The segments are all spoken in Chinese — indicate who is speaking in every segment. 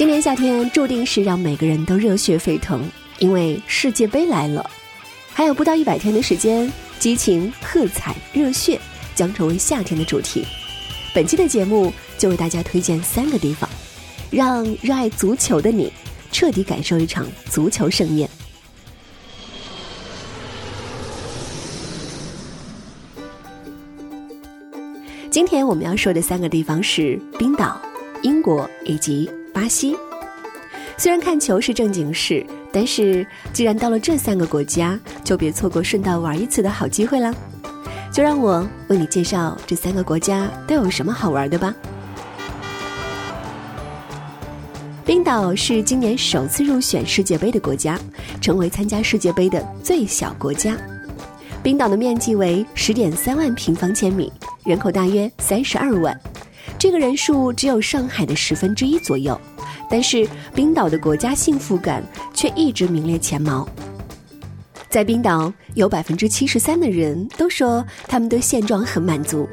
Speaker 1: 今年夏天注定是让每个人都热血沸腾，因为世界杯来了，还有不到一百天的时间，激情、喝彩、热血将成为夏天的主题。本期的节目就为大家推荐三个地方，让热爱足球的你彻底感受一场足球盛宴。今天我们要说的三个地方是冰岛、英国以及。巴西，虽然看球是正经事，但是既然到了这三个国家，就别错过顺道玩一次的好机会了。就让我为你介绍这三个国家都有什么好玩的吧。冰岛是今年首次入选世界杯的国家，成为参加世界杯的最小国家。冰岛的面积为十点三万平方千米，人口大约三十二万。这个人数只有上海的十分之一左右，但是冰岛的国家幸福感却一直名列前茅。在冰岛，有百分之七十三的人都说他们对现状很满足。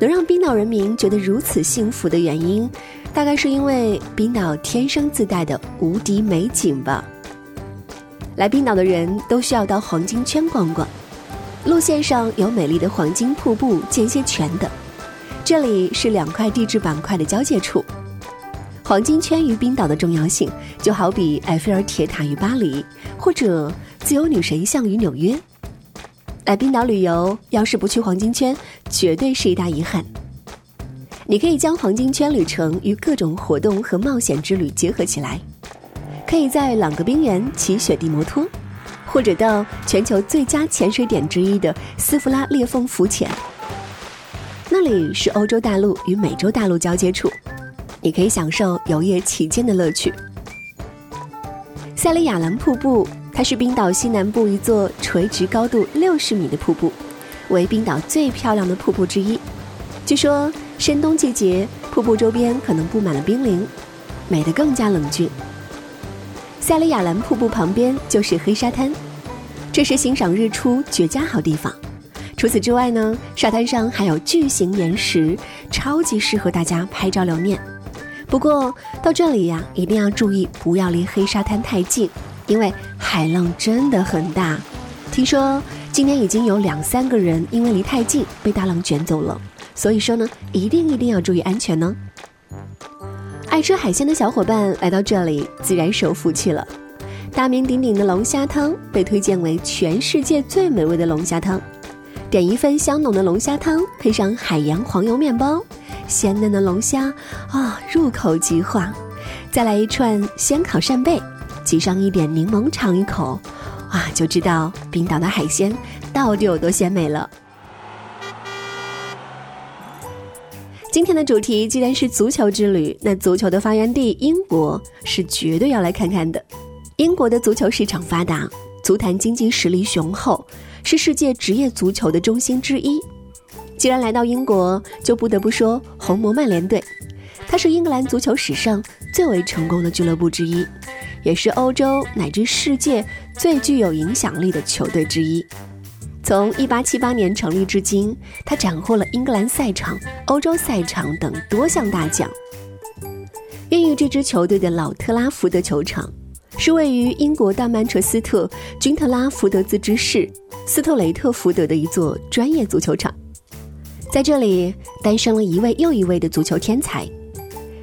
Speaker 1: 能让冰岛人民觉得如此幸福的原因，大概是因为冰岛天生自带的无敌美景吧。来冰岛的人都需要到黄金圈逛逛，路线上有美丽的黄金瀑布、间歇泉等。这里是两块地质板块的交界处，黄金圈与冰岛的重要性就好比埃菲尔铁塔与巴黎，或者自由女神像与纽约。来冰岛旅游，要是不去黄金圈，绝对是一大遗憾。你可以将黄金圈旅程与各种活动和冒险之旅结合起来，可以在朗格冰原骑雪地摩托，或者到全球最佳潜水点之一的斯弗拉裂缝浮潜。那里是欧洲大陆与美洲大陆交接处，你可以享受游曳其间的乐趣。塞里亚兰瀑布，它是冰岛西南部一座垂直高度六十米的瀑布，为冰岛最漂亮的瀑布之一。据说深冬季节，瀑布周边可能布满了冰凌，美得更加冷峻。塞里亚兰瀑布旁边就是黑沙滩，这是欣赏日出绝佳好地方。除此之外呢，沙滩上还有巨型岩石，超级适合大家拍照留念。不过到这里呀，一定要注意不要离黑沙滩太近，因为海浪真的很大。听说今年已经有两三个人因为离太近被大浪卷走了，所以说呢，一定一定要注意安全呢。爱吃海鲜的小伙伴来到这里，自然是有福气了。大名鼎鼎的龙虾汤被推荐为全世界最美味的龙虾汤。点一份香浓的龙虾汤，配上海洋黄油面包，鲜嫩的龙虾啊，入口即化。再来一串鲜烤扇贝，挤上一点柠檬，尝一口，哇，就知道冰岛的海鲜到底有多鲜美了。今天的主题既然是足球之旅，那足球的发源地英国是绝对要来看看的。英国的足球市场发达，足坛经济实力雄厚。是世界职业足球的中心之一。既然来到英国，就不得不说红魔曼联队。它是英格兰足球史上最为成功的俱乐部之一，也是欧洲乃至世界最具有影响力的球队之一。从1878年成立至今，它斩获了英格兰赛场、欧洲赛场等多项大奖。孕育这支球队的老特拉福德球场。是位于英国大曼彻斯特君特拉福德兹之市斯特雷特福德的一座专业足球场，在这里诞生了一位又一位的足球天才，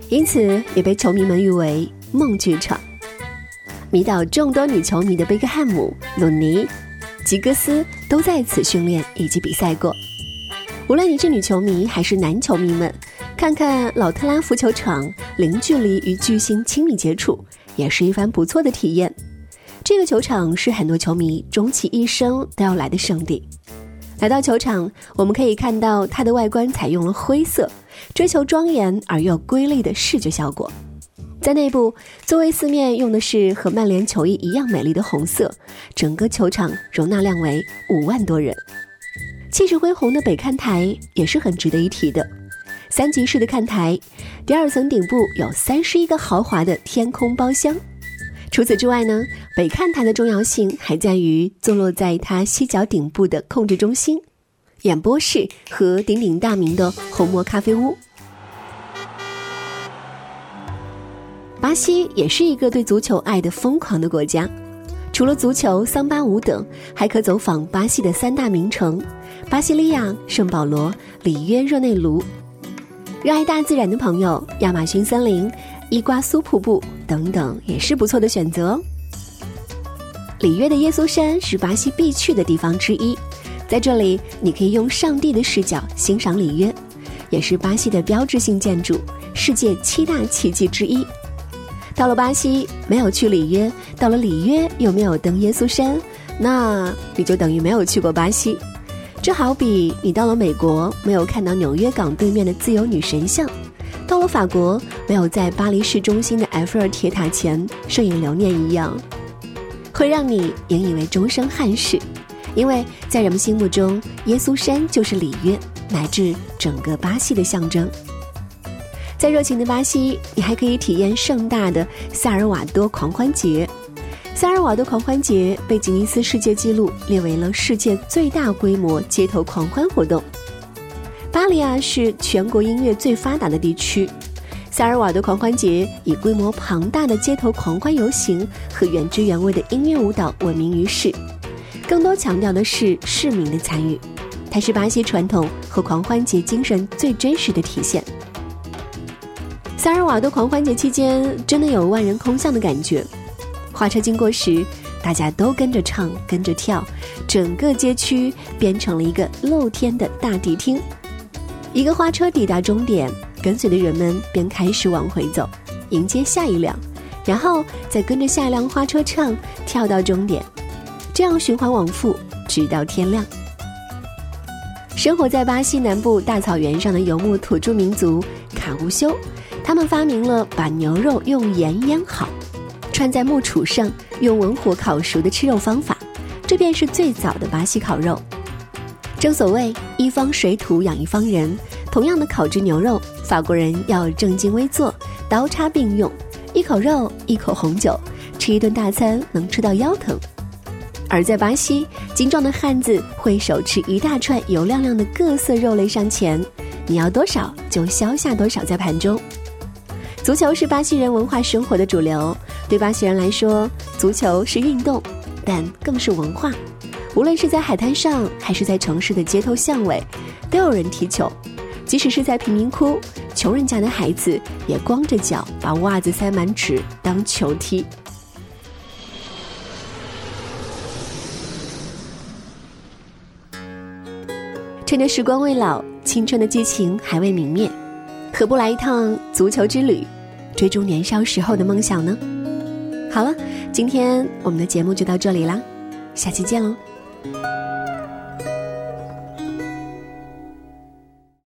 Speaker 1: 因此也被球迷们誉为“梦剧场”。迷倒众多女球迷的贝克汉姆、鲁尼、吉格斯都在此训练以及比赛过。无论你是女球迷还是男球迷们，看看老特拉福球场，零距离与巨星亲密接触，也是一番不错的体验。这个球场是很多球迷终其一生都要来的圣地。来到球场，我们可以看到它的外观采用了灰色，追求庄严而又瑰丽的视觉效果。在内部，座位四面用的是和曼联球衣一样美丽的红色，整个球场容纳量为五万多人。气势恢宏的北看台也是很值得一提的，三级式的看台，第二层顶部有三十一个豪华的天空包厢。除此之外呢，北看台的重要性还在于坐落在它西角顶部的控制中心、演播室和鼎鼎大名的红魔咖啡屋。巴西也是一个对足球爱的疯狂的国家。除了足球、桑巴舞等，还可走访巴西的三大名城：巴西利亚、圣保罗、里约热内卢。热爱大自然的朋友，亚马逊森林、伊瓜苏瀑布等等也是不错的选择。里约的耶稣山是巴西必去的地方之一，在这里你可以用上帝的视角欣赏里约，也是巴西的标志性建筑，世界七大奇迹之一。到了巴西没有去里约，到了里约又没有登耶稣山，那你就等于没有去过巴西。这好比你到了美国没有看到纽约港对面的自由女神像，到了法国没有在巴黎市中心的埃菲尔铁塔前摄影留念一样，会让你引以为终生憾事。因为在人们心目中，耶稣山就是里约乃至整个巴西的象征。在热情的巴西，你还可以体验盛大的萨尔瓦多狂欢节。萨尔瓦多狂欢节被吉尼斯世界纪录列为了世界最大规模街头狂欢活动。巴黎啊是全国音乐最发达的地区，萨尔瓦多狂欢节以规模庞大的街头狂欢游行和原汁原味的音乐舞蹈闻名于世，更多强调的是市民的参与，它是巴西传统和狂欢节精神最真实的体现。萨尔瓦多狂欢节期间，真的有万人空巷的感觉。花车经过时，大家都跟着唱，跟着跳，整个街区变成了一个露天的大迪厅。一个花车抵达终点，跟随的人们便开始往回走，迎接下一辆，然后再跟着下一辆花车唱，跳到终点，这样循环往复，直到天亮。生活在巴西南部大草原上的游牧土著民族卡乌修。他们发明了把牛肉用盐腌好，串在木杵上，用文火烤熟的吃肉方法，这便是最早的巴西烤肉。正所谓一方水土养一方人，同样的烤制牛肉，法国人要正襟危坐，刀叉并用，一口肉一口红酒，吃一顿大餐能吃到腰疼。而在巴西，精壮的汉子会手持一大串油亮亮的各色肉类上前，你要多少就削下多少在盘中。足球是巴西人文化生活的主流。对巴西人来说，足球是运动，但更是文化。无论是在海滩上，还是在城市的街头巷尾，都有人踢球。即使是在贫民窟，穷人家的孩子也光着脚，把袜子塞满纸当球踢。趁着时光未老，青春的激情还未泯灭，何不来一趟足球之旅？追逐年少时候的梦想呢？好了，今天我们的节目就到这里啦，下期见喽。